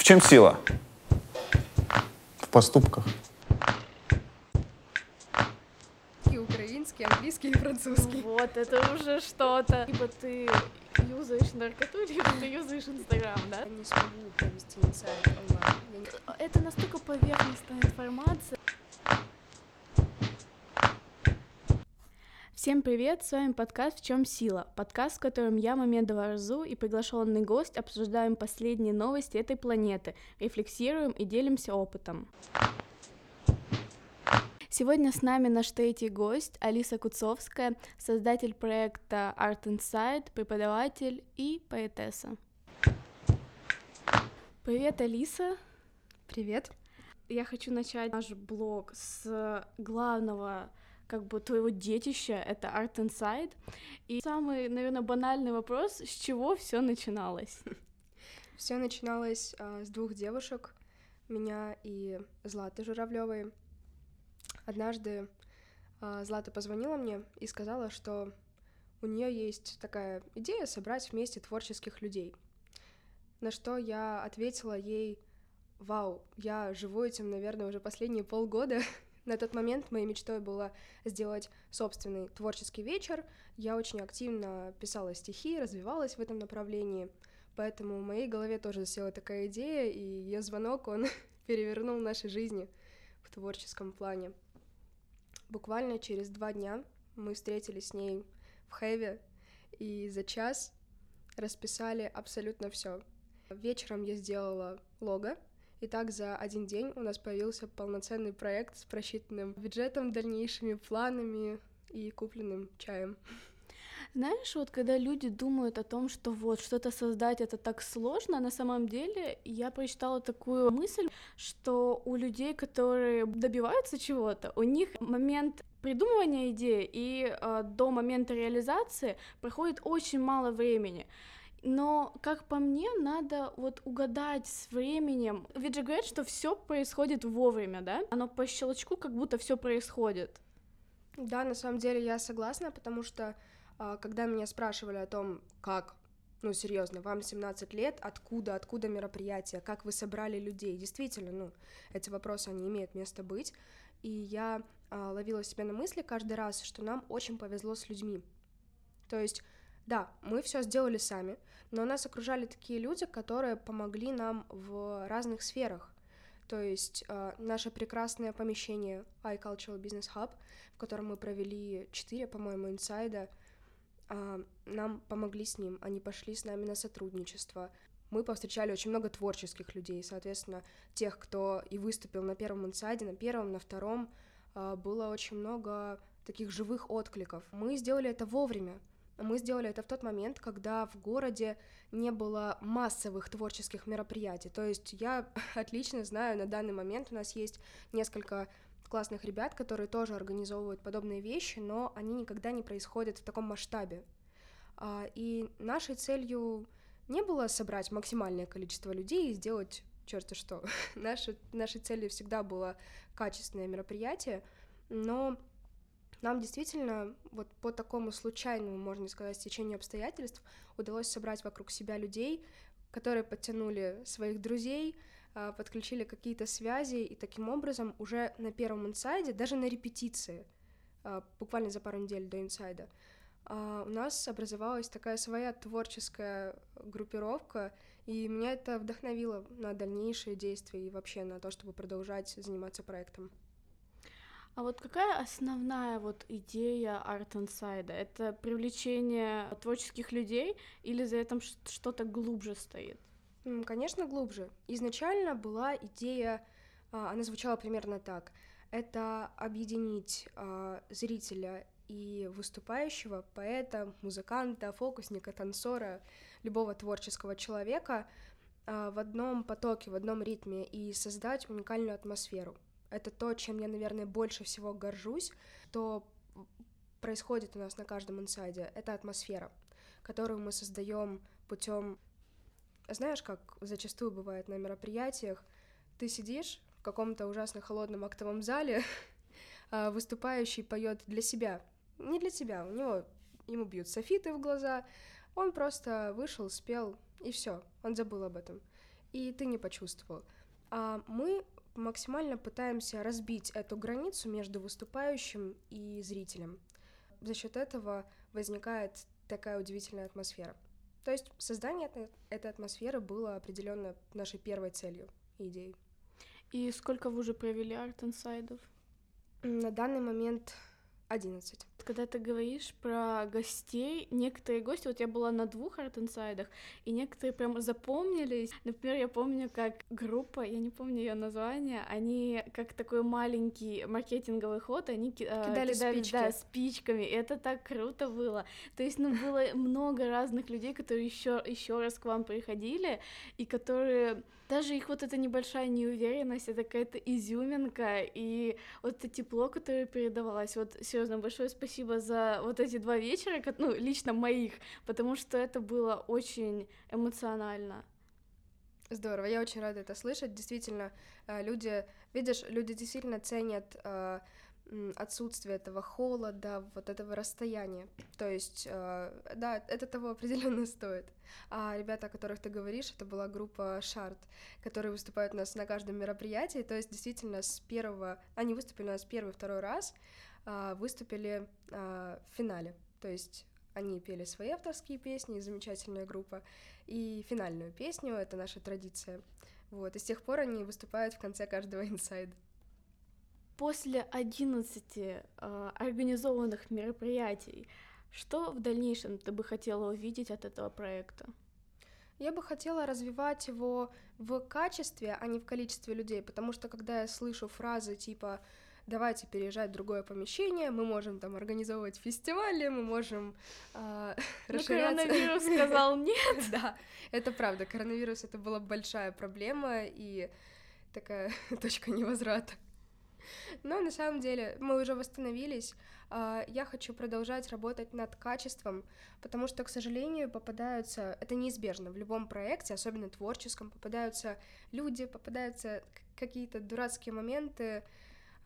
В чем сила? В поступках. И украинский, английский и французский. Вот, это уже что-то. Либо ты юзаешь наркоту, либо ты юзаешь Инстаграм, да? Я не смогу провести инсайт онлайн. Это настолько поверхностная информация. Всем привет, с вами подкаст «В чем сила?» Подкаст, в котором я, Мамедова Арзу и приглашенный гость обсуждаем последние новости этой планеты, рефлексируем и делимся опытом. Сегодня с нами наш третий гость Алиса Куцовская, создатель проекта Art Inside, преподаватель и поэтесса. Привет, Алиса. Привет. Я хочу начать наш блог с главного как бы твоего детища, это Art Inside. И самый, наверное, банальный вопрос, с чего все начиналось? Все начиналось а, с двух девушек, меня и Златы Журавлевой. Однажды а, Злата позвонила мне и сказала, что у нее есть такая идея собрать вместе творческих людей. На что я ответила ей, вау, я живу этим, наверное, уже последние полгода. На тот момент моей мечтой было сделать собственный творческий вечер. Я очень активно писала стихи, развивалась в этом направлении, поэтому в моей голове тоже засела такая идея, и ее звонок, он перевернул наши жизни в творческом плане. Буквально через два дня мы встретились с ней в Хэве, и за час расписали абсолютно все. Вечером я сделала лого, и так за один день у нас появился полноценный проект с просчитанным бюджетом, дальнейшими планами и купленным чаем. Знаешь, вот когда люди думают о том, что вот что-то создать это так сложно, на самом деле я прочитала такую мысль, что у людей, которые добиваются чего-то, у них момент придумывания идеи и э, до момента реализации проходит очень мало времени. Но, как по мне, надо вот угадать с временем. Ведь же говорят, что все происходит вовремя, да? Оно по щелчку как будто все происходит. Да, на самом деле я согласна, потому что а, когда меня спрашивали о том, как, ну, серьезно, вам 17 лет, откуда, откуда мероприятие, как вы собрали людей, действительно, ну, эти вопросы, они имеют место быть, и я а, ловила себя на мысли каждый раз, что нам очень повезло с людьми. То есть, да, мы все сделали сами, но нас окружали такие люди, которые помогли нам в разных сферах. То есть э, наше прекрасное помещение iCultural Business Hub, в котором мы провели 4, по-моему, инсайда, э, нам помогли с ним, они пошли с нами на сотрудничество. Мы повстречали очень много творческих людей, соответственно, тех, кто и выступил на первом инсайде, на первом, на втором, э, было очень много таких живых откликов. Мы сделали это вовремя, мы сделали это в тот момент, когда в городе не было массовых творческих мероприятий. То есть я отлично знаю, на данный момент у нас есть несколько классных ребят, которые тоже организовывают подобные вещи, но они никогда не происходят в таком масштабе. А, И нашей целью не было собрать максимальное количество людей и сделать черти что. Нашей, нашей целью всегда было качественное мероприятие, но нам действительно вот по такому случайному, можно сказать, стечению обстоятельств удалось собрать вокруг себя людей, которые подтянули своих друзей, а, подключили какие-то связи, и таким образом уже на первом инсайде, даже на репетиции, а, буквально за пару недель до инсайда, а, у нас образовалась такая своя творческая группировка, и меня это вдохновило на дальнейшие действия и вообще на то, чтобы продолжать заниматься проектом. А вот какая основная вот идея Art Inside? Это привлечение творческих людей или за этим что-то глубже стоит? Конечно, глубже. Изначально была идея, а, она звучала примерно так. Это объединить а, зрителя и выступающего, поэта, музыканта, фокусника, танцора, любого творческого человека а, в одном потоке, в одном ритме и создать уникальную атмосферу. Это то, чем я, наверное, больше всего горжусь, что происходит у нас на каждом инсайде. Это атмосфера, которую мы создаем путем знаешь, как зачастую бывает на мероприятиях, ты сидишь в каком-то ужасно холодном актовом зале, а выступающий поет для себя, не для тебя, у него ему бьют софиты в глаза, он просто вышел, спел и все, он забыл об этом. и ты не почувствовал. А мы максимально пытаемся разбить эту границу между выступающим и зрителем. За счет этого возникает такая удивительная атмосфера. То есть создание этой, атмосферы было определенно нашей первой целью и идеей. И сколько вы уже провели арт-инсайдов? На данный момент 11. Когда ты говоришь про гостей, некоторые гости, вот я была на двух арт-инсайдах, и некоторые прям запомнились. Например, я помню, как группа, я не помню ее название, они как такой маленький маркетинговый ход, они кидали, кидали спички. Да, спичками, и это так круто было. То есть, ну, было много разных людей, которые еще еще раз к вам приходили, и которые даже их вот эта небольшая неуверенность, это какая-то изюминка, и вот это тепло, которое передавалось, вот серьезно большое спасибо за вот эти два вечера, ну, лично моих, потому что это было очень эмоционально. Здорово, я очень рада это слышать. Действительно, э, люди, видишь, люди действительно ценят э, отсутствие этого холода, вот этого расстояния. То есть, э, да, это того определенно стоит. А ребята, о которых ты говоришь, это была группа Шарт, которые выступают у нас на каждом мероприятии. То есть, действительно, с первого... Они выступили у нас первый, второй раз, а, выступили а, в финале. То есть они пели свои авторские песни, замечательная группа, и финальную песню, это наша традиция. Вот, и с тех пор они выступают в конце каждого инсайда. После 11 э, организованных мероприятий, что в дальнейшем ты бы хотела увидеть от этого проекта? Я бы хотела развивать его в качестве, а не в количестве людей, потому что когда я слышу фразы типа давайте переезжать в другое помещение, мы можем там организовывать фестивали, мы можем э, расширяться. коронавирус сказал нет. Да, это правда, коронавирус это была большая проблема и такая точка невозврата. Но на самом деле мы уже восстановились. А, я хочу продолжать работать над качеством, потому что, к сожалению, попадаются, это неизбежно в любом проекте, особенно творческом, попадаются люди, попадаются какие-то дурацкие моменты,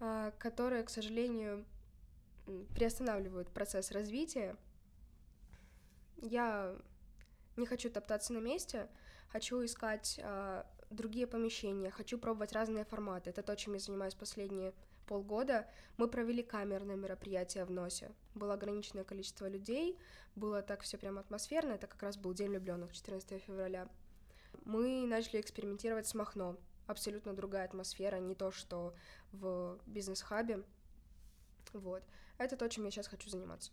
а, которые, к сожалению, приостанавливают процесс развития. Я не хочу топтаться на месте, хочу искать э, другие помещения, хочу пробовать разные форматы. Это то, чем я занимаюсь последние полгода. Мы провели камерное мероприятие в НОСе. Было ограниченное количество людей, было так все прям атмосферно. Это как раз был День влюбленных, 14 февраля. Мы начали экспериментировать с Махно. Абсолютно другая атмосфера, не то, что в бизнес-хабе. Вот. Это то, чем я сейчас хочу заниматься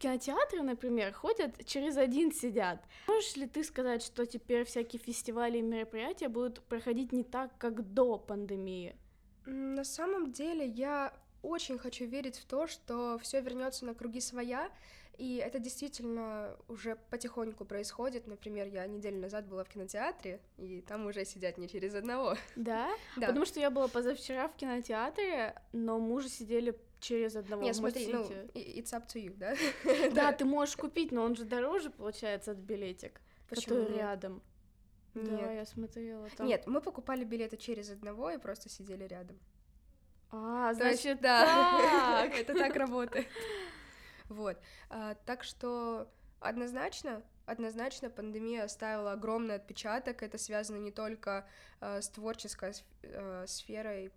кинотеатры, например, ходят через один сидят. Можешь ли ты сказать, что теперь всякие фестивали и мероприятия будут проходить не так, как до пандемии? На самом деле я очень хочу верить в то, что все вернется на круги своя, и это действительно уже потихоньку происходит. Например, я неделю назад была в кинотеатре, и там уже сидят не через одного. Да? Да. Потому что я была позавчера в кинотеатре, но мы уже сидели через одного Нет, смотри, ну, it's up to you, да? да, ты можешь купить, но он же дороже, получается, от билетик, Почему? который рядом. Нет. Да, я смотрела там. Нет, мы покупали билеты через одного и просто сидели рядом. А, значит, есть, да, это так работает. Вот, а, так что однозначно, однозначно пандемия оставила огромный отпечаток. Это связано не только а, с творческой а, сферой,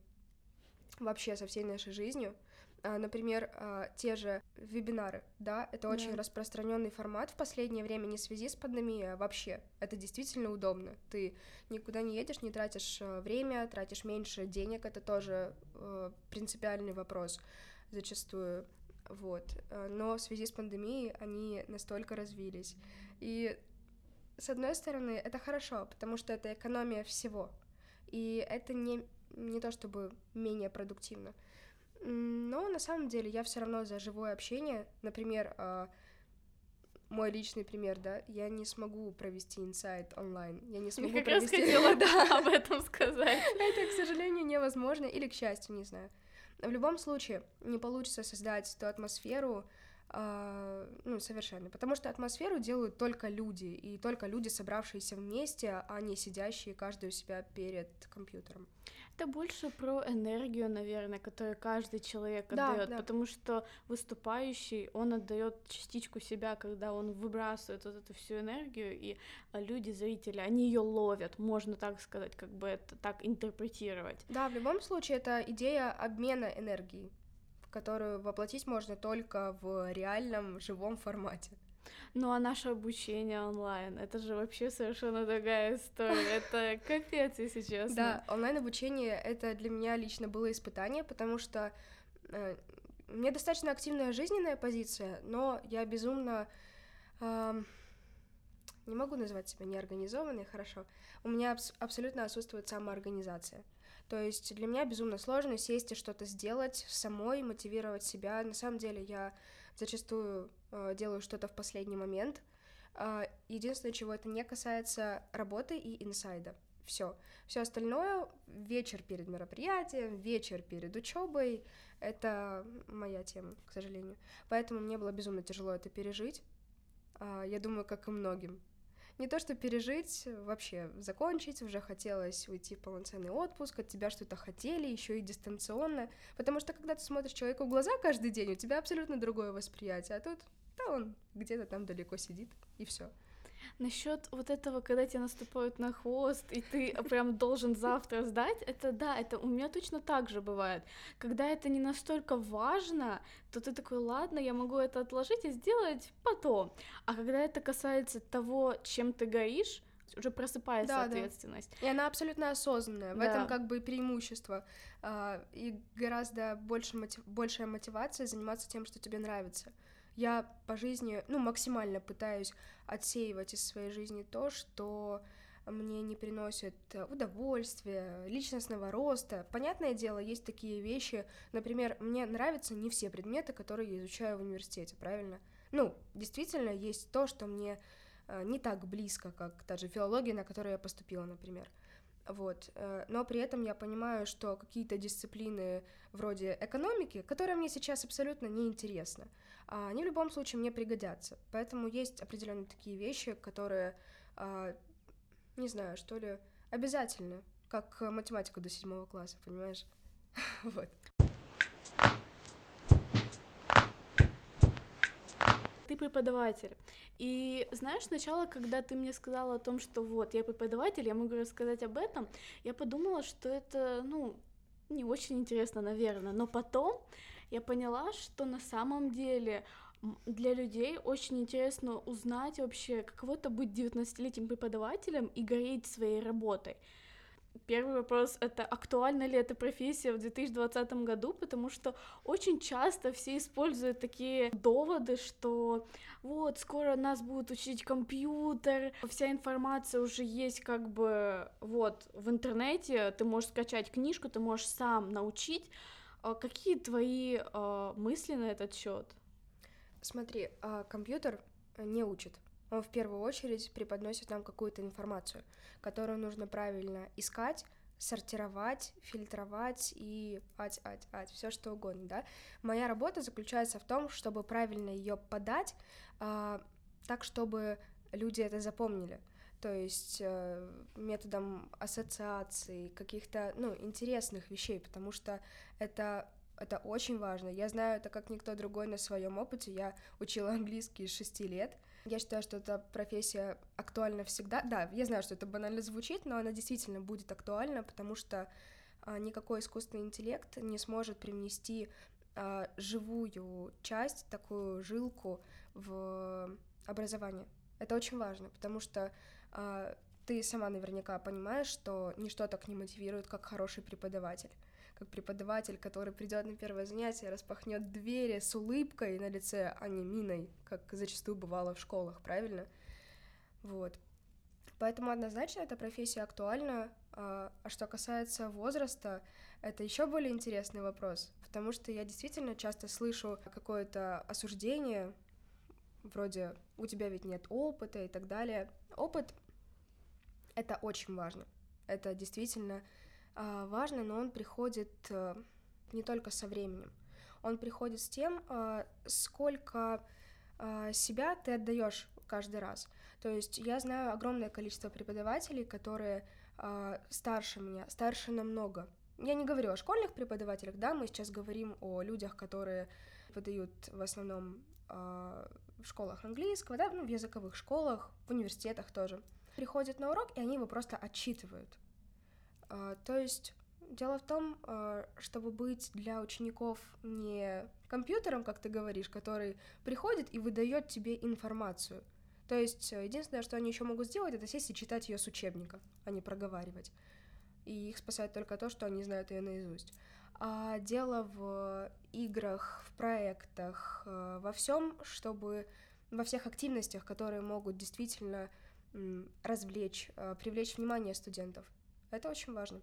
вообще со всей нашей жизнью. А, например, а, те же вебинары, да, это очень да. распространенный формат в последнее время не в связи с пандемией, а вообще. Это действительно удобно. Ты никуда не едешь, не тратишь а, время, тратишь меньше денег, это тоже принципиальный вопрос зачастую. Вот. Но в связи с пандемией они настолько развились. И с одной стороны, это хорошо, потому что это экономия всего. И это не, не то чтобы менее продуктивно. Но на самом деле я все равно за живое общение. Например, а, мой личный пример, да, я не смогу провести инсайт онлайн. Я не смогу я как провести... раз хотела, да, об этом сказать. Это, к сожалению, невозможно, или к счастью, не знаю. В любом случае, не получится создать ту атмосферу, ну, совершенно. Потому что атмосферу делают только люди, и только люди, собравшиеся вместе, а не сидящие каждый у себя перед компьютером. Это больше про энергию, наверное, которую каждый человек отдает, да. потому что выступающий, он отдает частичку себя, когда он выбрасывает вот эту всю энергию, и а, люди, зрители, они ее ловят, можно так сказать, как бы это так интерпретировать. Да, в любом случае это идея обмена энергией которую воплотить можно только в реальном живом формате. Ну а наше обучение онлайн, это же вообще совершенно другая история, это капец, если честно. Да, онлайн-обучение — это для меня лично было испытание, потому что э, у меня достаточно активная жизненная позиция, но я безумно... Э, не могу назвать себя неорганизованной, хорошо. У меня абс- абсолютно отсутствует самоорганизация. То есть для меня безумно сложно сесть и что-то сделать самой, мотивировать себя. На самом деле я зачастую э, делаю что-то в последний момент. Э, единственное, чего это не касается работы и инсайда. Все. Все остальное вечер перед мероприятием, вечер перед учебой это моя тема, к сожалению. Поэтому мне было безумно тяжело это пережить. Э, я думаю, как и многим не то что пережить, вообще закончить, уже хотелось уйти в полноценный отпуск, от тебя что-то хотели, еще и дистанционно, потому что когда ты смотришь человеку в глаза каждый день, у тебя абсолютно другое восприятие, а тут, да, он где-то там далеко сидит, и все. Насчет вот этого, когда тебе наступают на хвост, и ты прям должен завтра сдать, это да, это у меня точно так же бывает. Когда это не настолько важно, то ты такой, ладно, я могу это отложить и сделать потом. А когда это касается того, чем ты горишь, уже просыпается да, ответственность. Да. И она абсолютно осознанная. В да. этом как бы преимущество. А, и гораздо больше мотив... большая мотивация заниматься тем, что тебе нравится. Я по жизни, ну, максимально пытаюсь отсеивать из своей жизни то, что мне не приносит удовольствия, личностного роста. Понятное дело, есть такие вещи, например, мне нравятся не все предметы, которые я изучаю в университете, правильно? Ну, действительно, есть то, что мне э, не так близко, как та же филология, на которую я поступила, например. Вот. Э, но при этом я понимаю, что какие-то дисциплины вроде экономики, которые мне сейчас абсолютно неинтересны, а, они в любом случае мне пригодятся. Поэтому есть определенные такие вещи, которые, а, не знаю, что ли, обязательны, как математика до седьмого класса, понимаешь? Вот. Ты преподаватель. И знаешь, сначала, когда ты мне сказала о том, что вот, я преподаватель, я могу рассказать об этом, я подумала, что это, ну, не очень интересно, наверное. Но потом я поняла, что на самом деле для людей очень интересно узнать вообще, каково это быть 19-летним преподавателем и гореть своей работой. Первый вопрос — это актуальна ли эта профессия в 2020 году, потому что очень часто все используют такие доводы, что вот, скоро нас будут учить компьютер, вся информация уже есть как бы вот в интернете, ты можешь скачать книжку, ты можешь сам научить, какие твои э, мысли на этот счет? Смотри, э, компьютер не учит. Он в первую очередь преподносит нам какую-то информацию, которую нужно правильно искать, сортировать, фильтровать и ать, ать, ать, все что угодно, да. Моя работа заключается в том, чтобы правильно ее подать, э, так, чтобы люди это запомнили то есть э, методом ассоциаций, каких-то, ну, интересных вещей, потому что это это очень важно. Я знаю это как никто другой на своем опыте. Я учила английский с шести лет. Я считаю, что эта профессия актуальна всегда. Да, я знаю, что это банально звучит, но она действительно будет актуальна, потому что а, никакой искусственный интеллект не сможет привнести а, живую часть, такую жилку в образование. Это очень важно, потому что ты сама наверняка понимаешь, что ничто так не мотивирует, как хороший преподаватель. Как преподаватель, который придет на первое занятие, распахнет двери с улыбкой на лице, а не миной, как зачастую бывало в школах, правильно? Вот. Поэтому однозначно эта профессия актуальна. А, а что касается возраста, это еще более интересный вопрос, потому что я действительно часто слышу какое-то осуждение, вроде «у тебя ведь нет опыта» и так далее. Опыт это очень важно. Это действительно э, важно, но он приходит э, не только со временем. он приходит с тем, э, сколько э, себя ты отдаешь каждый раз. То есть я знаю огромное количество преподавателей, которые старше меня, старше намного. Я не говорю о школьных преподавателях, да, мы сейчас говорим о людях, которые подают в основном в школах английского, да, ну, в языковых школах, в университетах тоже. Приходят на урок, и они его просто отчитывают. Э, то есть дело в том, э, чтобы быть для учеников не компьютером, как ты говоришь, который приходит и выдает тебе информацию. То есть единственное, что они еще могут сделать, это сесть и читать ее с учебника, а не проговаривать и их спасает только то, что они знают ее наизусть. А дело в играх, в проектах, э, во всем, чтобы во всех активностях, которые могут действительно развлечь, э, привлечь внимание студентов. Это очень важно.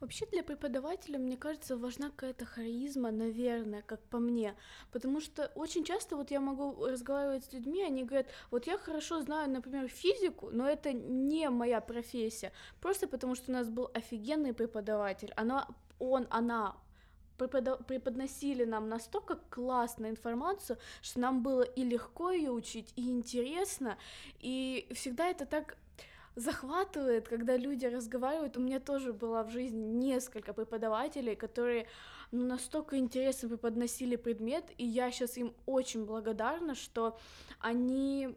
Вообще для преподавателя, мне кажется, важна какая-то харизма, наверное, как по мне. Потому что очень часто вот я могу разговаривать с людьми, они говорят, вот я хорошо знаю, например, физику, но это не моя профессия. Просто потому что у нас был офигенный преподаватель. Она, он, она преподносили нам настолько классно информацию, что нам было и легко ее учить, и интересно, и всегда это так захватывает, когда люди разговаривают. У меня тоже было в жизни несколько преподавателей, которые ну, настолько интересно преподносили предмет, и я сейчас им очень благодарна, что они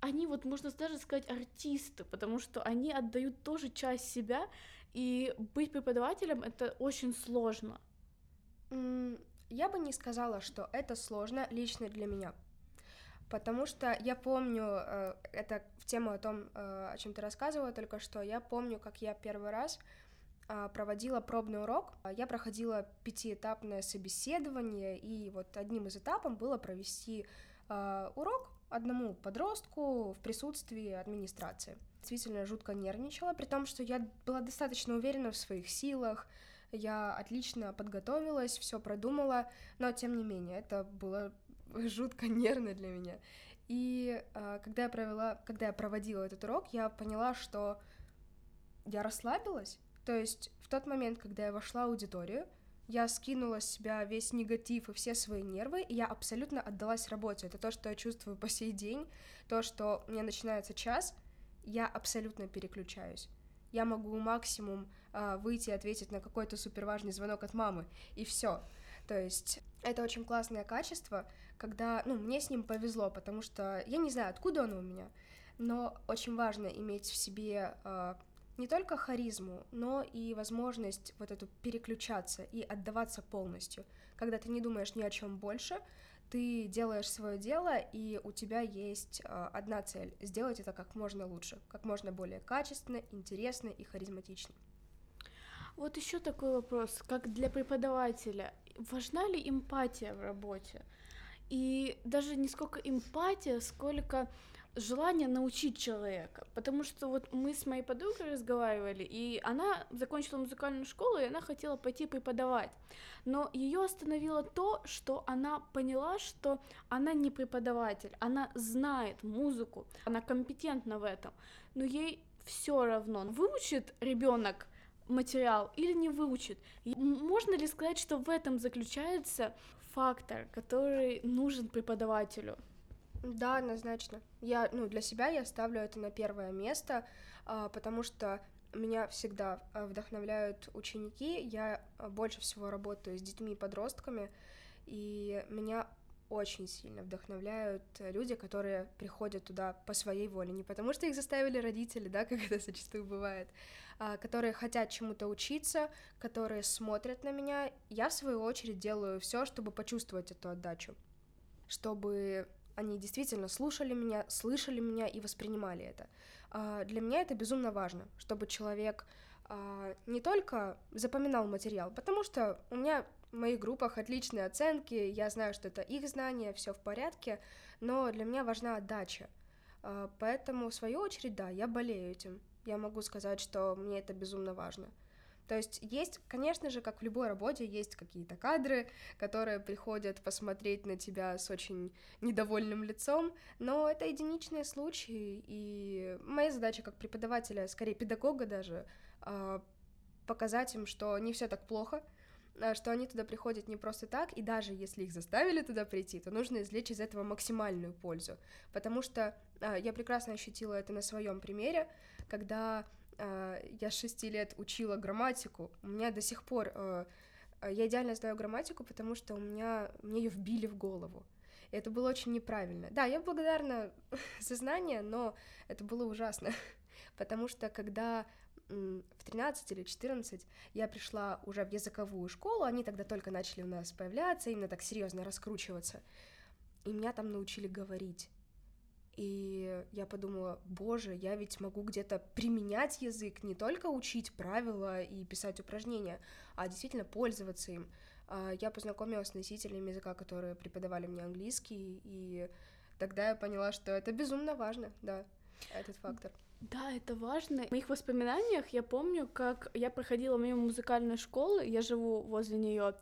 они вот, можно даже сказать, артисты, потому что они отдают тоже часть себя, и быть преподавателем это очень сложно. Я бы не сказала, что это сложно лично для меня, потому что я помню, э, это в тему о том, э, о чем ты рассказывала только что, я помню, как я первый раз э, проводила пробный урок. Я проходила пятиэтапное собеседование, и вот одним из этапов было провести урок одному подростку в присутствии администрации. Действительно жутко нервничала, при том, что я была достаточно уверена в своих силах, я отлично подготовилась, все продумала, но тем не менее это было жутко нервно для меня. И э, когда я провела, когда я проводила этот урок, я поняла, что я расслабилась. То есть в тот момент, когда я вошла в аудиторию, я скинула с себя весь негатив и все свои нервы, и я абсолютно отдалась работе. Это то, что я чувствую по сей день, то, что меня начинается час, я абсолютно переключаюсь. Я могу максимум э, выйти и ответить на какой-то суперважный звонок от мамы, и все. То есть это очень классное качество, когда, ну, мне с ним повезло, потому что я не знаю, откуда оно у меня, но очень важно иметь в себе э, не только харизму, но и возможность вот эту переключаться и отдаваться полностью, когда ты не думаешь ни о чем больше, ты делаешь свое дело, и у тебя есть э, одна цель — сделать это как можно лучше, как можно более качественно, интересно и харизматично. Вот еще такой вопрос, как для преподавателя, важна ли эмпатия в работе? И даже не сколько эмпатия, сколько желание научить человека, потому что вот мы с моей подругой разговаривали, и она закончила музыкальную школу, и она хотела пойти преподавать, но ее остановило то, что она поняла, что она не преподаватель, она знает музыку, она компетентна в этом, но ей все равно, выучит ребенок материал или не выучит. Можно ли сказать, что в этом заключается фактор, который нужен преподавателю? Да, однозначно. Я, ну, для себя я ставлю это на первое место, а, потому что меня всегда а, вдохновляют ученики. Я а, больше всего работаю с детьми и подростками, и меня очень сильно вдохновляют люди, которые приходят туда по своей воле, не потому что их заставили родители, да, как это зачастую бывает, а, которые хотят чему-то учиться, которые смотрят на меня. Я, в свою очередь, делаю все, чтобы почувствовать эту отдачу, чтобы они действительно слушали меня, слышали меня и воспринимали это. А, для меня это безумно важно, чтобы человек а, не только запоминал материал, потому что у меня в моих группах отличные оценки, я знаю, что это их знания, все в порядке, но для меня важна отдача. А, поэтому, в свою очередь, да, я болею этим. Я могу сказать, что мне это безумно важно. То есть есть, конечно же, как в любой работе, есть какие-то кадры, которые приходят посмотреть на тебя с очень недовольным лицом, но это единичные случаи, и моя задача как преподавателя, скорее педагога даже, а, показать им, что не все так плохо, а, что они туда приходят не просто так, и даже если их заставили туда прийти, то нужно извлечь из этого максимальную пользу, потому что а, я прекрасно ощутила это на своем примере, когда я с шести лет учила грамматику, у меня до сих пор я идеально знаю грамматику, потому что у меня мне ее вбили в голову. И это было очень неправильно. Да, я благодарна за знания, но это было ужасно, потому что когда в 13 или 14 я пришла уже в языковую школу, они тогда только начали у нас появляться, именно так серьезно раскручиваться, и меня там научили говорить. И я подумала, боже, я ведь могу где-то применять язык, не только учить правила и писать упражнения, а действительно пользоваться им. А, я познакомилась с носителями языка, которые преподавали мне английский, и тогда я поняла, что это безумно важно, да, этот фактор. Да, это важно. В моих воспоминаниях я помню, как я проходила мимо музыкальной школы, я живу возле нее,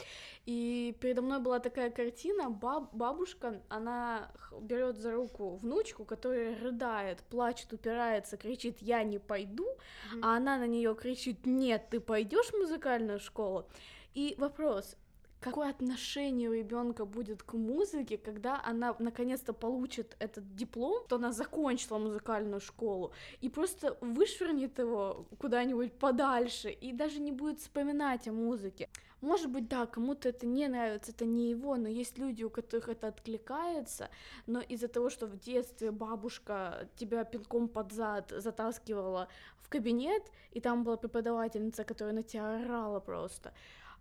и передо мной была такая картина, баб, бабушка, она берет за руку внучку, которая рыдает, плачет, упирается, кричит, я не пойду, mm-hmm. а она на нее кричит, нет, ты пойдешь в музыкальную школу. И вопрос, какое отношение у ребенка будет к музыке, когда она наконец-то получит этот диплом, то она закончила музыкальную школу и просто вышвырнет его куда-нибудь подальше и даже не будет вспоминать о музыке. Может быть, да, кому-то это не нравится, это не его, но есть люди, у которых это откликается, но из-за того, что в детстве бабушка тебя пинком под зад затаскивала в кабинет, и там была преподавательница, которая на тебя орала просто,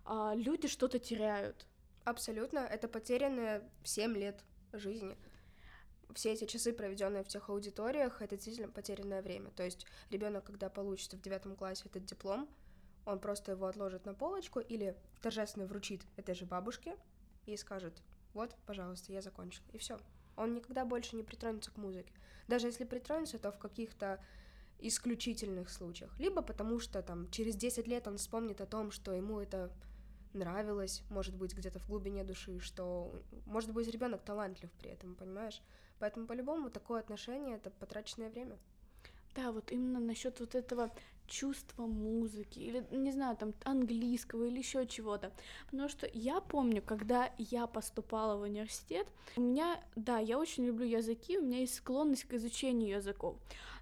а, люди что-то теряют. Абсолютно, это потерянные 7 лет жизни. Все эти часы, проведенные в тех аудиториях, это действительно потерянное время. То есть ребенок, когда получит в девятом классе этот диплом, он просто его отложит на полочку или торжественно вручит этой же бабушке и скажет, вот, пожалуйста, я закончил, и все. Он никогда больше не притронется к музыке. Даже если притронется, то в каких-то исключительных случаях. Либо потому что там через 10 лет он вспомнит о том, что ему это нравилось, может быть, где-то в глубине души, что, может быть, ребенок талантлив при этом, понимаешь? Поэтому по-любому такое отношение это потраченное время. Да, вот именно насчет вот этого чувства музыки или не знаю там английского или еще чего-то потому что я помню когда я поступала в университет у меня да я очень люблю языки у меня есть склонность к изучению языков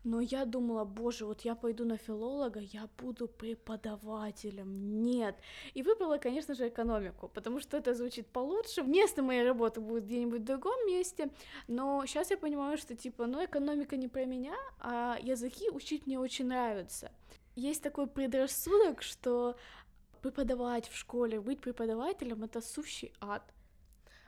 но я думала, боже, вот я пойду на филолога, я буду преподавателем. Нет. И выбрала, конечно же, экономику, потому что это звучит получше. Место моей работы будет где-нибудь в другом месте, но сейчас я понимаю, что типа, ну, экономика не про меня, а языки учить мне очень нравится. Есть такой предрассудок, что преподавать в школе, быть преподавателем — это сущий ад.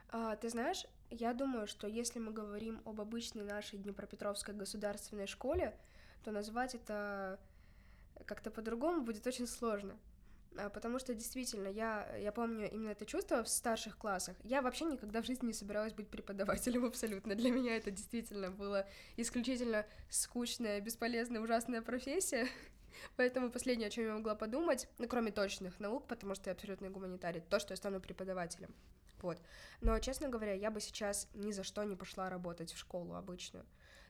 А, ты знаешь, я думаю, что если мы говорим об обычной нашей Днепропетровской государственной школе, то назвать это как-то по-другому будет очень сложно. А, потому что действительно, я, я помню именно это чувство в старших классах. Я вообще никогда в жизни не собиралась быть преподавателем абсолютно. Для меня это действительно было исключительно скучная, бесполезная, ужасная профессия. Поэтому последнее, о чем я могла подумать, ну, кроме точных наук, потому что я абсолютно гуманитарий, то, что я стану преподавателем. Вот. Но, честно говоря, я бы сейчас ни за что не пошла работать в школу обычную.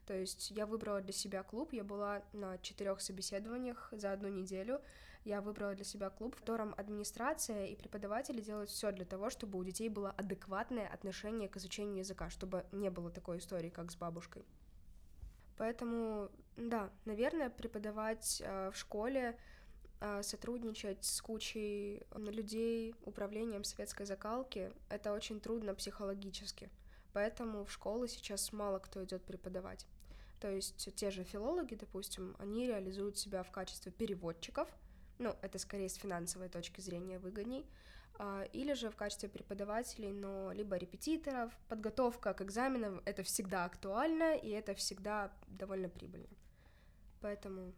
То есть я выбрала для себя клуб, я была на четырех собеседованиях за одну неделю. Я выбрала для себя клуб, в котором администрация и преподаватели делают все для того, чтобы у детей было адекватное отношение к изучению языка, чтобы не было такой истории, как с бабушкой. Поэтому, да, наверное, преподавать э, в школе сотрудничать с кучей людей, управлением светской закалки, это очень трудно психологически. Поэтому в школы сейчас мало кто идет преподавать. То есть те же филологи, допустим, они реализуют себя в качестве переводчиков, ну, это скорее с финансовой точки зрения выгодней, а, или же в качестве преподавателей, но либо репетиторов, подготовка к экзаменам — это всегда актуально, и это всегда довольно прибыльно. Поэтому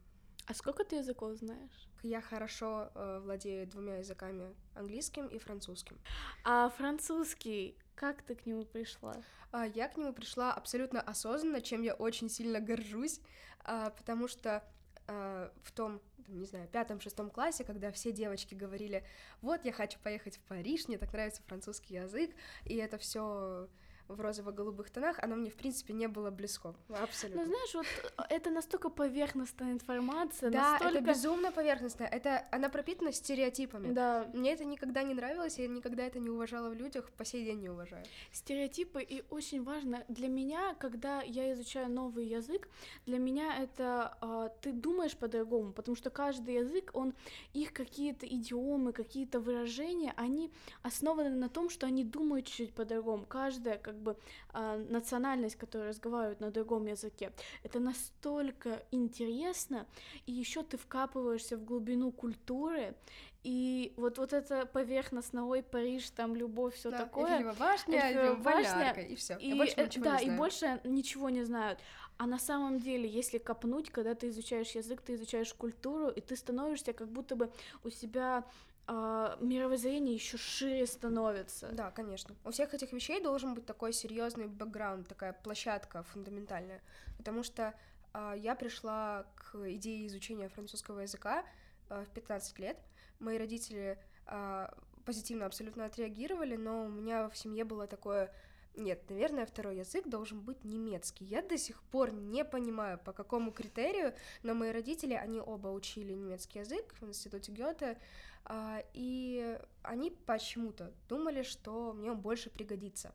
а сколько ты языков знаешь? Я хорошо э, владею двумя языками, английским и французским. А французский, как ты к нему пришла? А, я к нему пришла абсолютно осознанно, чем я очень сильно горжусь, а, потому что а, в том, не знаю, пятом-шестом классе, когда все девочки говорили, вот, я хочу поехать в Париж, мне так нравится французский язык, и это все в розово-голубых тонах, оно мне, в принципе, не было близко. Абсолютно. Ну, знаешь, вот это настолько поверхностная информация, Да, настолько... это безумно поверхностно. Это она пропитана стереотипами. Да, Мне это никогда не нравилось, я никогда это не уважала в людях, по сей день не уважаю. стереотипы, и очень важно для меня, когда я изучаю новый язык, для меня это а, ты думаешь по-другому, потому что каждый язык, он, их какие-то идиомы, какие-то выражения, они основаны на том, что они думают чуть-чуть по-другому. Каждая, как бы, а, национальность, которая разговаривает на другом языке, это настолько интересно, и еще ты вкапываешься в глубину культуры, и вот, вот это поверхностно, ой, Париж, там любовь, все Да, такое. Эйфелева башня, Эйфелева башня, и все. И, больше э, ничего да, не и больше ничего не знают. А на самом деле, если копнуть, когда ты изучаешь язык, ты изучаешь культуру, и ты становишься как будто бы у себя а, мировоззрение еще шире становится. Да, конечно. У всех этих вещей должен быть такой серьезный бэкграунд, такая площадка фундаментальная. Потому что а, я пришла к идее изучения французского языка а, в 15 лет. Мои родители а, позитивно абсолютно отреагировали, но у меня в семье было такое. Нет, наверное, второй язык должен быть немецкий. Я до сих пор не понимаю, по какому критерию, но мои родители, они оба учили немецкий язык в институте Гёте, а, и они почему-то думали, что мне он больше пригодится.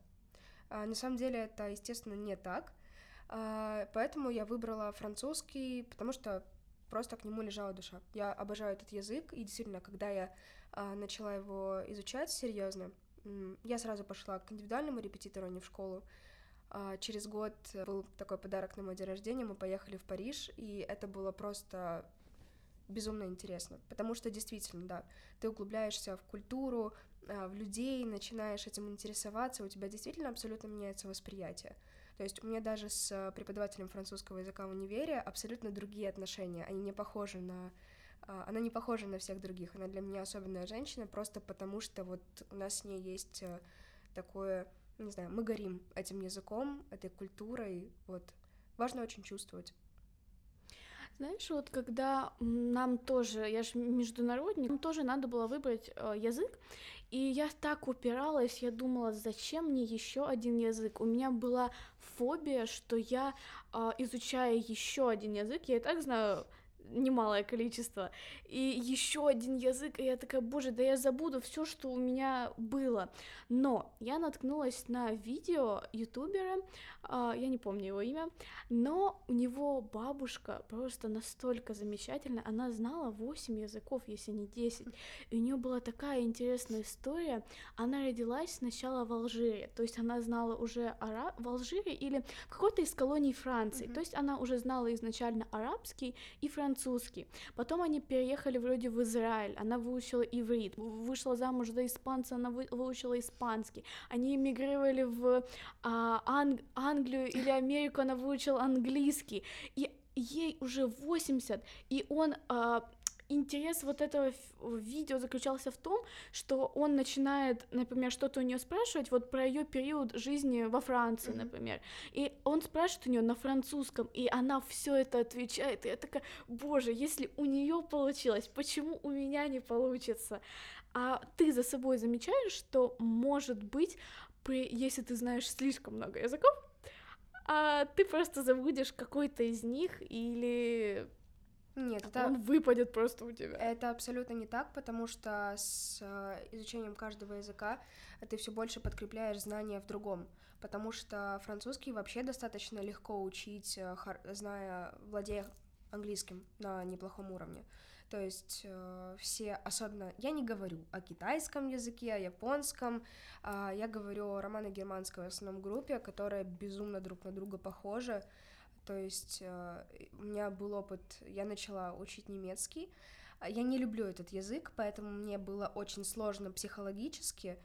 А, На самом деле это, естественно, не так. А, Поэтому я выбрала французский, потому что просто к нему лежала душа. Я обожаю этот язык, и действительно, когда я начала его изучать серьезно, я сразу пошла к индивидуальному репетитору, а не в школу. А, Через год был такой подарок на мой день рождения, мы поехали в Париж, и это было просто безумно интересно, потому что действительно, да, ты углубляешься в культуру, а, в людей, начинаешь этим интересоваться, у тебя действительно абсолютно меняется восприятие. То есть у меня даже с преподавателем французского языка в универе абсолютно другие отношения, они не похожи на... а, Она не похожа на всех других, она для меня особенная женщина, просто потому что вот у нас с ней есть а, такое, не знаю, мы горим этим языком, этой культурой, вот. Важно очень чувствовать. Знаешь, вот когда нам тоже, я же международник, нам тоже надо было выбрать э, язык, и я так упиралась, я думала, зачем мне еще один язык? У меня была фобия, что я, а, изучая еще один язык, я и так знаю немалое количество, и еще один язык, и я такая, боже, да я забуду все, что у меня было. Но я наткнулась на видео ютубера, а, я не помню его имя, но у него бабушка просто настолько замечательная, она знала 8 языков, если не 10, и у нее была такая интересная история, она родилась сначала в Алжире, то есть она знала уже ара... в Алжире или в какой-то из колоний Франции, Мгм. то есть она уже знала изначально арабский и французский. Потом они переехали вроде в Израиль, она выучила иврит, вышла замуж за испанца, она вы- выучила испанский. Они эмигрировали в а, Ан- Англию или Америку, она выучила английский. И ей уже 80, и он а, интерес вот этого видео заключался в том, что он начинает, например, что-то у нее спрашивать вот про ее период жизни во Франции, Мгм. например. И он спрашивает у нее на французском, и она все это отвечает. И я такая, боже, если у нее получилось, почему у меня не получится? А ты за собой замечаешь, что может быть, при, если ты знаешь слишком много языков, а ты просто забудешь какой-то из них или Нет, это, он выпадет просто у тебя. Это абсолютно не так, потому что с э, изучением каждого языка ты все больше подкрепляешь знания в другом. Потому что французский вообще достаточно легко учить, э, зная, владея английским на неплохом уровне. То есть э, все, особенно, я не говорю о китайском языке, о японском, а я говорю о романо-германской в основном группе, которая безумно друг на друга похожа. То есть э, у меня был опыт, я начала учить немецкий. А Я не люблю этот язык, поэтому мне было очень сложно психологически.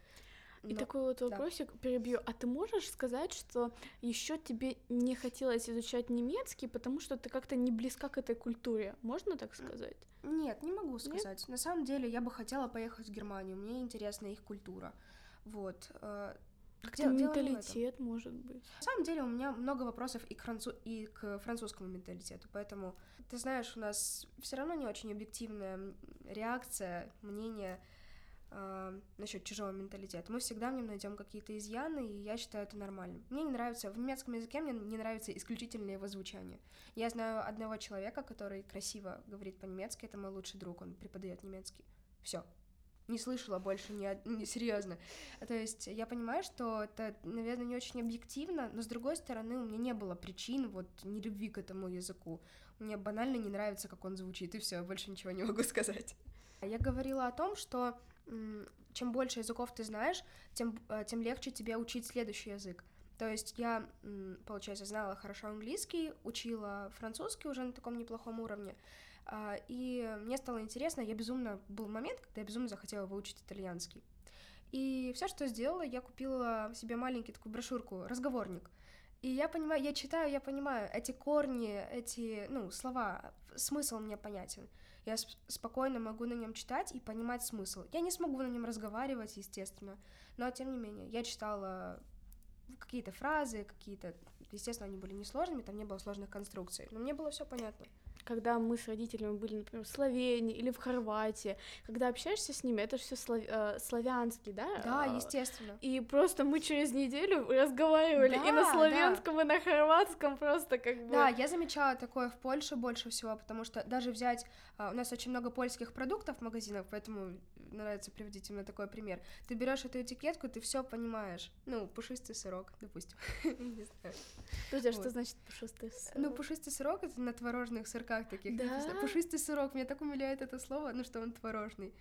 И но- такой вот да. вопросик перебью. А ты можешь сказать, что еще тебе не хотелось изучать немецкий, потому что ты как-то не близка к этой культуре? Можно так сказать? Нет, не могу сказать. На самом деле я бы хотела поехать в Германию, мне интересна их культура. Вот. Как-то дел- дело менталитет, может быть. На самом деле у меня много вопросов и к, францу... и к французскому менталитету, поэтому, ты знаешь, у нас все равно не очень объективная реакция, мнение. э, насчет чужого менталитета, мы всегда в нем найдем какие-то изъяны, и я считаю это нормальным. Мне не нравится, в немецком языке мне не нравится исключительное его звучание. Я знаю одного человека, который красиво говорит по-немецки, это мой лучший друг, он преподает немецкий. Все, не слышала больше, не, не серьезно. То есть я понимаю, что это, наверное, не очень объективно, но с другой стороны, у меня не было причин вот не любви к этому языку. Мне банально не нравится, как он звучит, и все, больше ничего не могу сказать. Я говорила о том, что чем больше языков ты знаешь, тем, э, тем легче тебе учить следующий язык. То есть я, получается, знала хорошо английский, учила французский уже на таком неплохом уровне, и мне стало интересно, я безумно... Был момент, когда я безумно захотела выучить итальянский. И все, что сделала, я купила себе маленький такую брошюрку, разговорник. И я понимаю, я читаю, я понимаю, эти корни, эти, ну, слова, смысл мне понятен. Я спокойно могу на нем читать и понимать смысл. Я не смогу на нем разговаривать, естественно, но тем не менее, я читала какие-то фразы, какие-то, естественно, они были несложными, там не было сложных конструкций, но мне было все понятно когда мы с родителями были, например, в Словении или в Хорватии, когда общаешься с ними, это все слав... э, славянский, да? Да, естественно. И просто мы через неделю разговаривали да, и на славянском, да. и на хорватском просто как бы. Да, я замечала такое в Польше больше всего, потому что даже взять, э, у нас очень много польских продуктов в магазинах, поэтому нравится приводить именно такой пример. Ты берешь эту этикетку, ты все понимаешь. Ну, пушистый сырок, допустим. Не знаю. Подожди, а что значит пушистый сырок? Ну, пушистый сырок это на творожных сырках таких написано. Пушистый сырок, меня так умиляет это слово, ну что он творожный.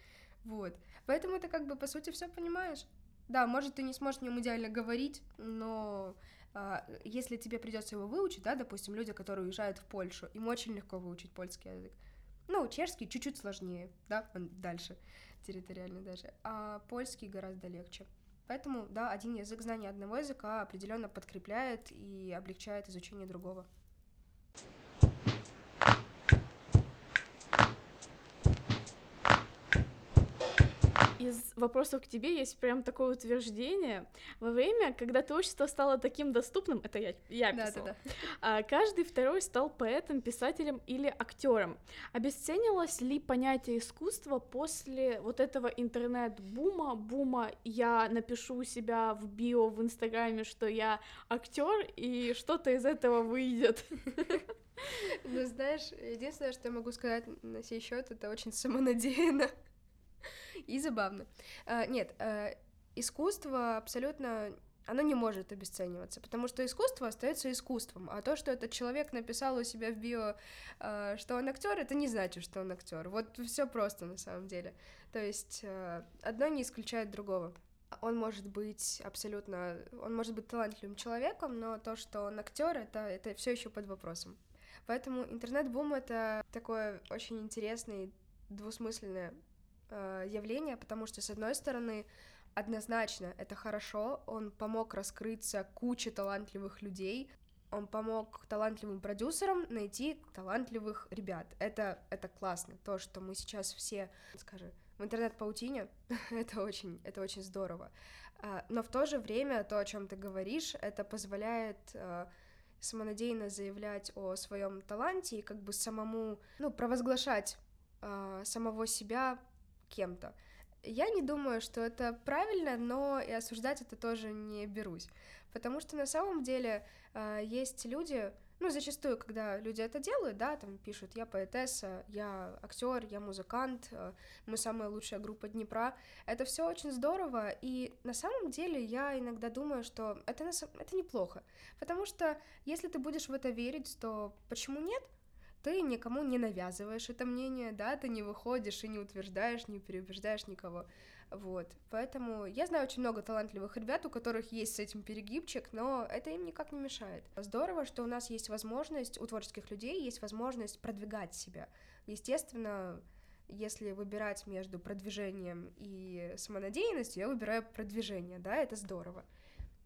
Вот. Поэтому ты как бы по сути все понимаешь. Да, может, ты не сможешь в нем идеально говорить, но а, если тебе придется его выучить, да, допустим, люди, которые уезжают в Польшу, им очень легко выучить польский язык. Ну, чешский чуть-чуть сложнее, да, он дальше территориально даже, а польский гораздо легче. Поэтому, да, один язык, знание одного языка определенно подкрепляет и облегчает изучение другого. Из вопросов к тебе есть прям такое утверждение. Во время, когда творчество стало таким доступным, это я, я писала, да, да, да. Каждый второй стал поэтом, писателем или актером. Обесценилось ли понятие искусства после вот этого интернет-бума, бума «я напишу у себя в био в Инстаграме, что я актер, и что-то из этого выйдет?» Ну, знаешь, единственное, что я могу сказать на сей счет, это очень самонадеянно и забавно. А, нет, а, искусство абсолютно оно не может обесцениваться, потому что искусство остается искусством, а то, что этот человек написал у себя в био, э, что он актер, это не значит, что он актер. Вот все просто на самом деле. То есть э, одно не исключает другого. Он может быть абсолютно, он может быть талантливым человеком, но то, что он актер, это это все еще под вопросом. Поэтому интернет-бум это такое очень интересное двусмысленное э, явление, потому что, с одной стороны, однозначно это хорошо, он помог раскрыться куче талантливых людей, он помог талантливым продюсерам найти талантливых ребят. Это, это классно. То, что мы сейчас все, скажем, в интернет-паутине, это очень, это очень здорово. А, но в то же время то, о чем ты говоришь, это позволяет э, самонадеянно заявлять о своем таланте и как бы самому, ну, провозглашать э, самого себя кем-то. Я не думаю, что это правильно, но и осуждать это тоже не берусь. Потому что на самом деле э, есть люди, ну, зачастую, когда люди это делают, да, там пишут, я поэтесса, я актер, я музыкант, э, мы самая лучшая группа Днепра. Это все очень здорово, и на самом деле я иногда думаю, что это, это неплохо. Потому что если ты будешь в это верить, то почему нет? Ты никому не навязываешь это мнение, да, ты не выходишь и не утверждаешь, не переубеждаешь никого. Вот, поэтому я знаю очень много талантливых ребят, у которых есть с этим перегибчик, но это им никак не мешает. Здорово, что у нас есть возможность, у творческих людей есть возможность продвигать себя. Естественно, если выбирать между продвижением и самонадеянностью, я выбираю продвижение, да, это здорово.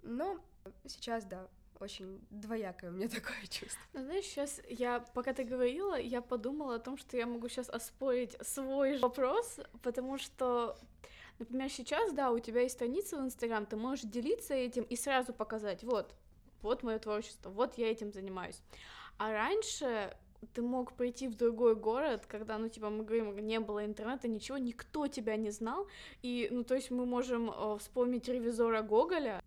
Но сейчас, да, очень двоякое у меня такое чувство. Ну, знаешь, сейчас я, пока ты говорила, я подумала о том, что я могу сейчас оспорить свой вопрос, потому что, например, сейчас, да, у тебя есть страница в Инстаграм, ты можешь делиться этим и сразу показать, вот, вот мое творчество, вот я этим занимаюсь. А раньше ты мог прийти в другой город, когда, ну, типа, мы говорим, не было интернета, ничего, никто тебя не знал, и, ну, то есть мы можем э, вспомнить ревизора Гоголя,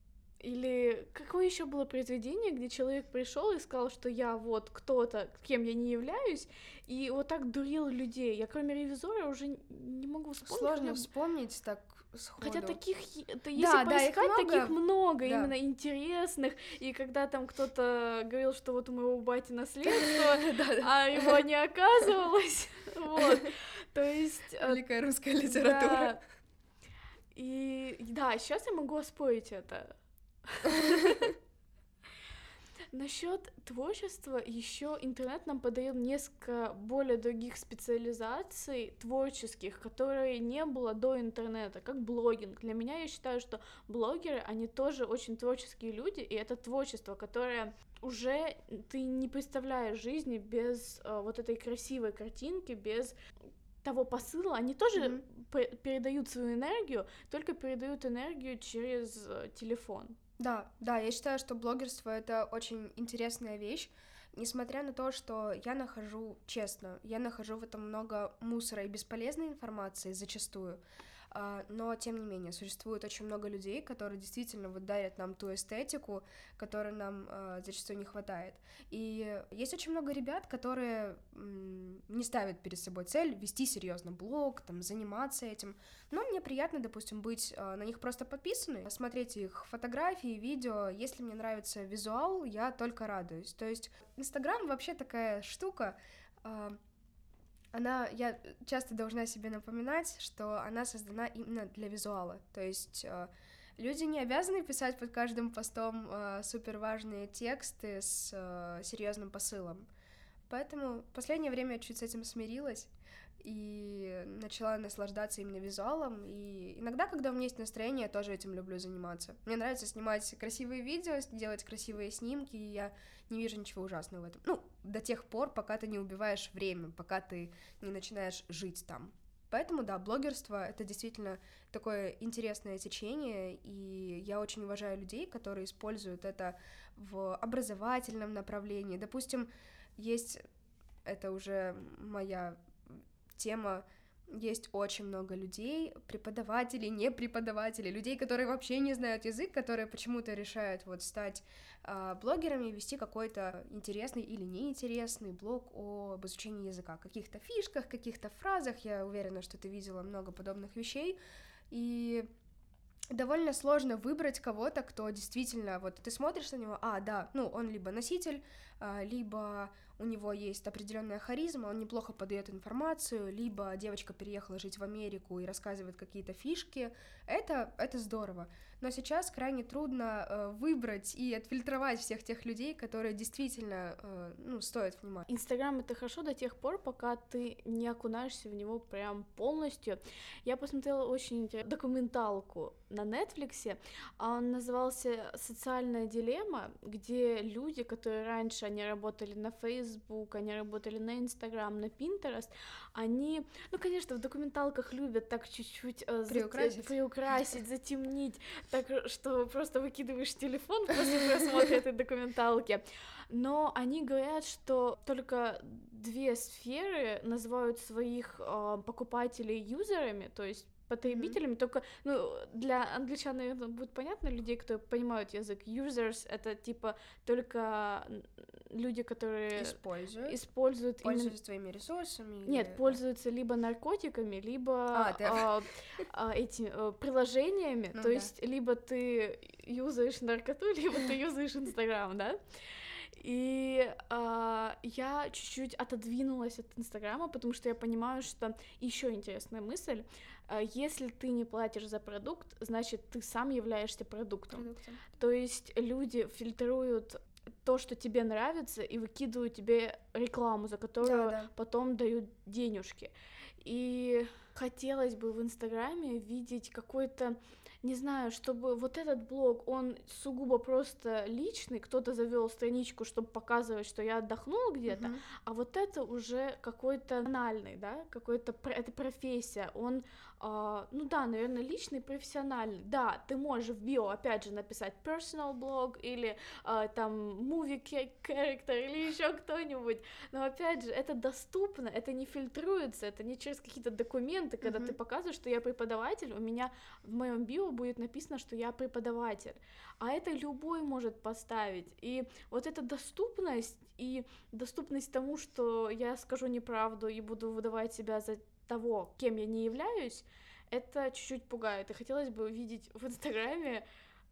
или какое еще было произведение, где человек пришел и сказал, что я вот кто-то, кем я не являюсь, и вот так дурил людей. Я кроме ревизора уже не могу вспомнить. Сложно вспомнить так сходу. Хотя таких, это, если да, поискать, да, много. таких много, да. именно интересных. И когда там кто-то говорил, что вот у моего бати наследство, а его не оказывалось, вот. То есть... Э, Великая русская литература. И да, сейчас я могу оспорить это. Насчет творчества еще интернет нам подает несколько более других специализаций творческих, которые не было до интернета, как блогинг. Для меня я считаю, что блогеры, они тоже очень творческие люди, и это творчество, которое уже ты не представляешь жизни без э, вот этой красивой картинки, без того посыла, они тоже mm-hmm. передают свою энергию, только передают энергию через э, телефон. Да, да, я считаю, что блогерство это очень интересная вещь, несмотря на то, что я нахожу, честно, я нахожу в этом много мусора и бесполезной информации зачастую. А, но тем не менее существует очень много людей, которые действительно вот дарят нам ту эстетику, которой нам э, зачастую не хватает. И есть очень много ребят, которые м, не ставят перед собой цель вести серьезно блог, там заниматься этим. Но мне приятно, допустим, быть э, на них просто подписанной, смотреть их фотографии, видео. Если мне нравится визуал, я только радуюсь. То есть Инстаграм вообще такая штука. Э, она, я часто должна себе напоминать, что она создана именно для визуала. То есть э, люди не обязаны писать под каждым постом э, супер важные тексты с э, серьезным посылом. Поэтому в последнее время я чуть с этим смирилась и начала наслаждаться именно визуалом. И иногда, когда у меня есть настроение, я тоже этим люблю заниматься. Мне нравится снимать красивые видео, делать красивые снимки, и я не вижу ничего ужасного в этом. Ну, до тех пор, пока ты не убиваешь время, пока ты не начинаешь жить там. Поэтому, да, блогерство — это действительно такое интересное течение, и я очень уважаю людей, которые используют это в образовательном направлении. Допустим, есть, это уже моя тема есть очень много людей, преподавателей, не преподавателей, людей, которые вообще не знают язык, которые почему-то решают вот стать э, блогерами и вести какой-то интересный или неинтересный блог об изучении языка, каких-то фишках, каких-то фразах. Я уверена, что ты видела много подобных вещей. И довольно сложно выбрать кого-то, кто действительно, вот ты смотришь на него, а, да, ну, он либо носитель, а, либо у него есть определенная харизма, он неплохо подает информацию, либо девочка переехала жить в Америку и рассказывает какие-то фишки, это, это здорово. Но сейчас крайне трудно э, выбрать и отфильтровать всех тех людей, которые действительно, э, ну, стоят внимания. Инстаграм — это хорошо до тех пор, пока ты не окунаешься в него прям полностью. Я посмотрела очень документалку на Netflix, он назывался «Социальная дилемма», где люди, которые раньше они работали на Facebook, они работали на Instagram, на Pinterest, они, ну, конечно, в документалках любят так чуть-чуть э, приукрасить. Зат... приукрасить, затемнить, так что просто выкидываешь телефон после просмотра этой документалки. Но они говорят, что только две сферы называют своих э, покупателей юзерами, то есть потребителями, mm-hmm. только, ну, для англичан, наверное, будет понятно, людей, кто понимают язык. Users — это, типа, только люди, которые... Используют. Используют Пользуются именно... твоими ресурсами. Нет, или... пользуются либо наркотиками, либо а, а, а, эти а, приложениями, ну, то да. есть либо ты юзаешь наркоту, либо ты юзаешь Инстаграм, да? И э, я чуть-чуть отодвинулась от Инстаграма, потому что я понимаю, что еще интересная мысль. Э, если ты не платишь за продукт, значит, ты сам являешься продуктом. продуктом. То есть люди фильтруют то, что тебе нравится, и выкидывают тебе рекламу, за которую да, да. потом дают денежки. И хотелось бы в Инстаграме видеть какой-то не знаю, чтобы вот этот блог, он сугубо просто личный, кто-то завел страничку, чтобы показывать, что я отдохнул где-то, uh-huh. а вот это уже какой-то банальный, да, какой-то это профессия, он Uh, ну да, наверное, личный, профессиональный. Да, ты можешь в био, опять же, написать personal blog или uh, там movie character или еще кто-нибудь. Но опять же, это доступно, это не фильтруется, это не через какие-то документы, когда mm-hmm. ты показываешь, что я преподаватель, у меня в моем био будет написано, что я преподаватель. А это любой может поставить. И вот эта доступность и доступность тому, что я скажу неправду и буду выдавать себя за того, кем я не являюсь, это чуть-чуть пугает. И хотелось бы увидеть в Инстаграме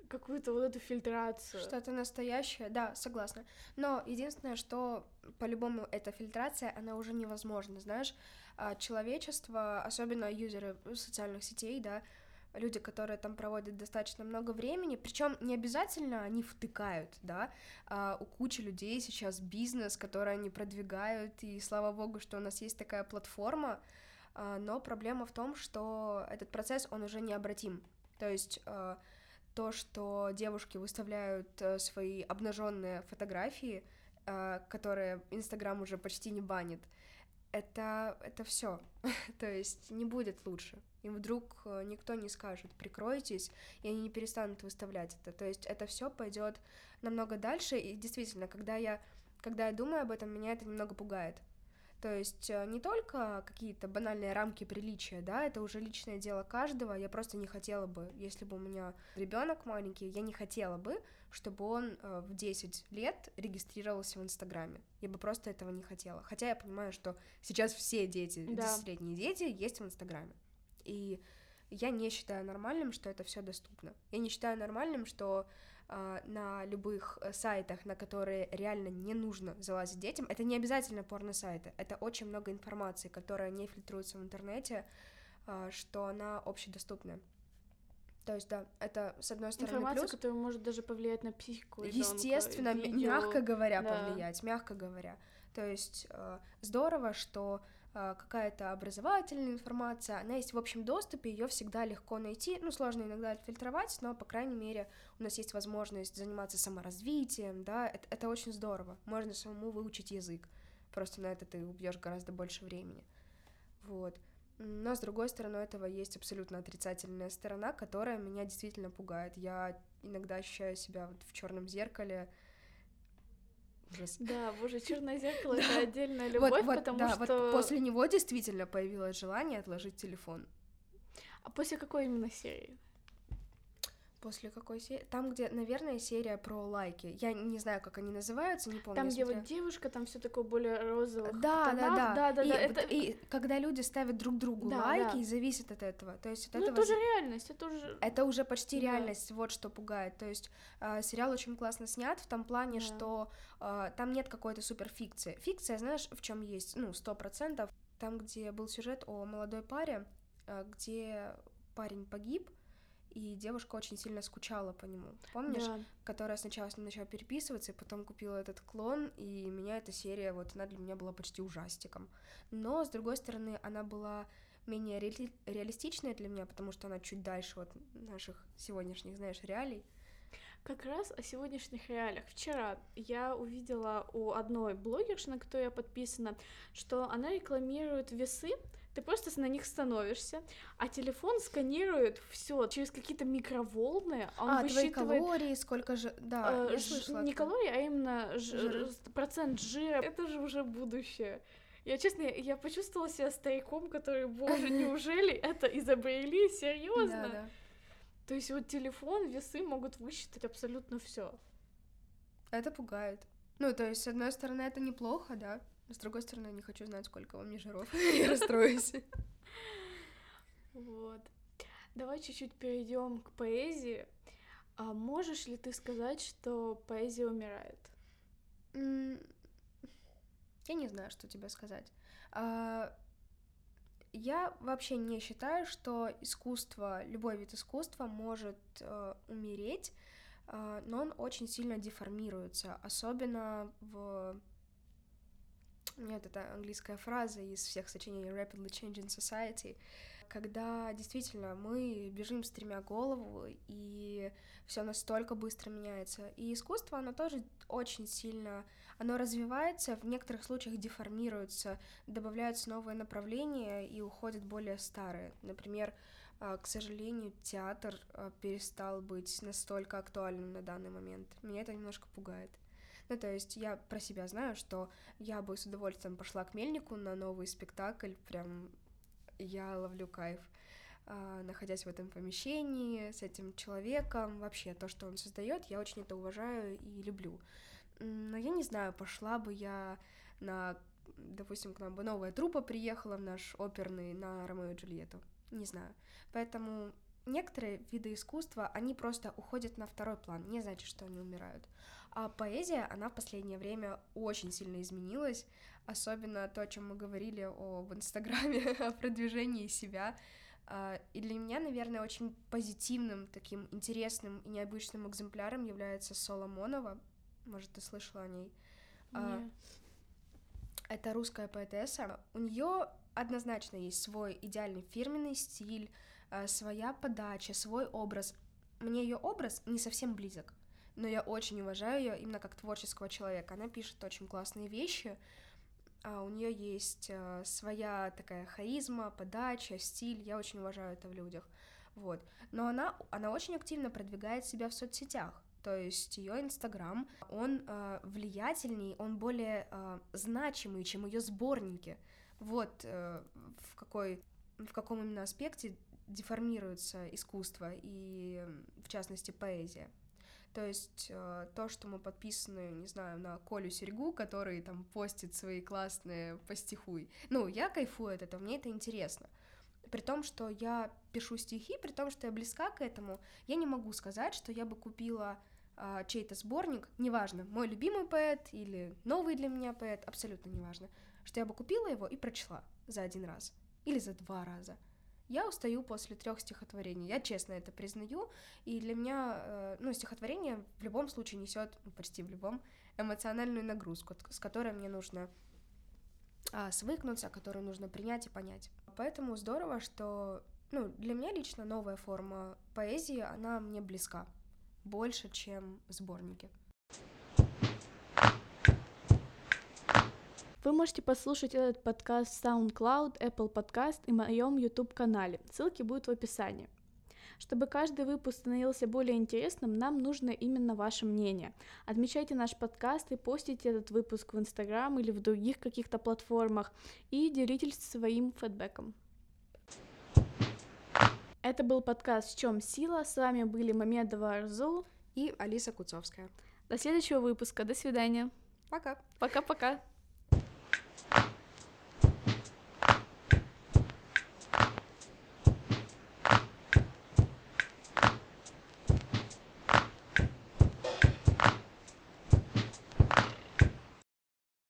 какую-то вот эту фильтрацию. Что-то настоящее, да, согласна. Но единственное, что по-любому эта фильтрация, она уже невозможна, знаешь, а, человечество, особенно юзеры социальных сетей, да, люди, которые там проводят достаточно много времени, причем не обязательно они втыкают, да, а у кучи людей сейчас бизнес, который они продвигают, и слава богу, что у нас есть такая платформа, но проблема в том, что этот процесс, он уже необратим, то есть а, то, что девушки выставляют э, свои обнаженные фотографии, а, которые Инстаграм уже почти не банит, это, это все. То есть не будет лучше. И вдруг э, никто не скажет, прикройтесь, и они не перестанут выставлять это. То есть это все пойдет намного дальше. И действительно, когда я, когда я думаю об этом, меня это немного пугает. То есть э, не только какие-то банальные рамки приличия, да, это уже личное дело каждого. Я просто не хотела бы, если бы у меня ребенок маленький, я не хотела бы, чтобы он э, в 10 лет регистрировался в Инстаграме. Я бы просто этого не хотела. Хотя я понимаю, что сейчас все дети, да. 10-летние дети, есть в Инстаграме. И я не считаю нормальным, что это все доступно. Я не считаю нормальным, что на любых э, сайтах, на которые реально не нужно залазить детям. Это не обязательно порно-сайты, это очень много информации, которая не фильтруется в интернете, а, что она общедоступная. То есть, да, это с одной стороны Информация, плюс. которая может даже повлиять на психику Естественно, видео. мягко говоря, да. повлиять, мягко говоря. То есть э, здорово, что а, какая-то образовательная информация, она есть в общем доступе, ее всегда легко найти, ну, сложно иногда отфильтровать, но, по крайней мере, у нас есть возможность заниматься саморазвитием, да, это, это очень здорово, можно самому выучить язык, просто на это ты убьешь гораздо больше времени, вот. Но, с другой стороны, у этого есть абсолютно отрицательная сторона, которая меня действительно пугает. Я иногда ощущаю себя вот в черном зеркале, ужас. Да, боже, черное зеркало это отдельная любовь, вот, вот, потому да, что. Вот после него действительно появилось желание отложить телефон. А после какой именно серии? После какой серии? Там, где, наверное, серия про лайки. Я не знаю, как они называются, не помню. Там, где вот девушка, там все такое более розовых. Да, да, да. да, да, и, да это... и когда люди ставят друг другу да, лайки да. и зависят от этого. То есть от ну, этого... это уже реальность, это уже... Это уже почти да. реальность, вот что пугает. То есть э, сериал очень классно снят в том плане, да. что э, там нет какой-то суперфикции. Фикция, знаешь, в чем есть, ну, сто процентов. Там, где был сюжет о молодой паре, э, где парень погиб, и девушка очень сильно скучала по нему, помнишь? Да. Которая сначала с ним начала переписываться, и потом купила этот клон, и меня эта серия, вот она для меня была почти ужастиком. Но, с другой стороны, она была менее ре- реалистичная для меня, потому что она чуть дальше вот наших сегодняшних, знаешь, реалий. Как раз о сегодняшних реалиях. Вчера я увидела у одной блогерши, на которую я подписана, что она рекламирует весы, ты просто на них становишься, а телефон сканирует все через какие-то микроволны. Он а, высчитывает... твои калории, сколько же... Да, э, ж... Не калории, а именно ж... процент жира. Это же уже будущее. Я, честно, я почувствовала себя стариком, который, боже, неужели это изобрели? Серьезно? Да, да. То есть вот телефон, весы могут высчитать абсолютно все. Это пугает. Ну, то есть, с одной стороны, это неплохо, да, с другой стороны, не хочу знать, сколько во мне жиров. Я расстроюсь. Вот. Давай чуть-чуть перейдем к поэзии. А можешь ли ты сказать, что поэзия умирает? Я не знаю, что тебе сказать. А, я вообще не считаю, что искусство, любой вид искусства может э, умереть, э, но он очень сильно деформируется, особенно в Нет, это английская фраза из всех сочинений Rapidly Changing Society, когда действительно мы бежим с тремя голову, и все настолько быстро меняется. И искусство, оно тоже очень сильно, оно развивается, в некоторых случаях деформируется, добавляются новые направления и уходят более старые. Например, а, к сожалению, театр а, перестал быть настолько актуальным на данный момент. Меня это немножко пугает. Ну, то есть я про себя знаю, что я бы с удовольствием пошла к Мельнику на новый спектакль, прям я ловлю кайф, а, находясь в этом помещении, с этим человеком, вообще то, что он создает, я очень это уважаю и люблю. Но я не знаю, пошла бы я на, допустим, к нам бы новая трупа приехала в наш оперный на Ромео и Джульетту, не знаю. Поэтому некоторые виды искусства, они просто уходят на второй план, не значит, что они умирают. А поэзия, она в последнее время очень сильно изменилась, особенно то, о чем мы говорили о, в Инстаграме, о продвижении себя. А, и для меня, наверное, очень позитивным, таким интересным и необычным экземпляром является Соломонова. Может, ты слышала о ней? А, Нет. Это русская поэтесса. У нее однозначно есть свой идеальный фирменный стиль, а, своя подача, свой образ. Мне ее образ не совсем близок но я очень уважаю ее именно как творческого человека. Она пишет очень классные вещи, а у нее есть э, своя такая харизма, подача, стиль. Я очень уважаю это в людях. Вот. Но она, она очень активно продвигает себя в соцсетях. То есть ее Инстаграм, он э, влиятельней, он более э, значимый, чем ее сборники. Вот э, в какой в каком именно аспекте деформируется искусство и, в частности, поэзия. То есть э, то, что мы подписаны, не знаю, на Колю Серьгу, который там постит свои классные постихуй. Ну, я кайфую от этого, мне это интересно. При том, что я пишу стихи, при том, что я близка к этому, я не могу сказать, что я бы купила э, чей-то сборник, неважно, мой любимый поэт или новый для меня поэт, абсолютно неважно, что я бы купила его и прочла за один раз или за два раза. Я устаю после трех стихотворений, я честно это признаю, и для меня, э, ну, стихотворение в любом случае несет, ну, почти в любом, эмоциональную нагрузку, с которой мне нужно а, свыкнуться, которую нужно принять и понять. Поэтому здорово, что, ну, для меня лично новая форма поэзии, она мне близка больше, чем сборники. Вы можете послушать этот подкаст в SoundCloud, Apple Podcast и моем YouTube-канале. Ссылки будут в описании. Чтобы каждый выпуск становился более интересным, нам нужно именно ваше мнение. Отмечайте наш подкаст и постите этот выпуск в Instagram или в других каких-то платформах и делитесь своим фидбэком. Это был подкаст «В чем сила?». С вами были Мамедова Арзу и Алиса Куцовская. До следующего выпуска. До свидания. Пока. Пока-пока.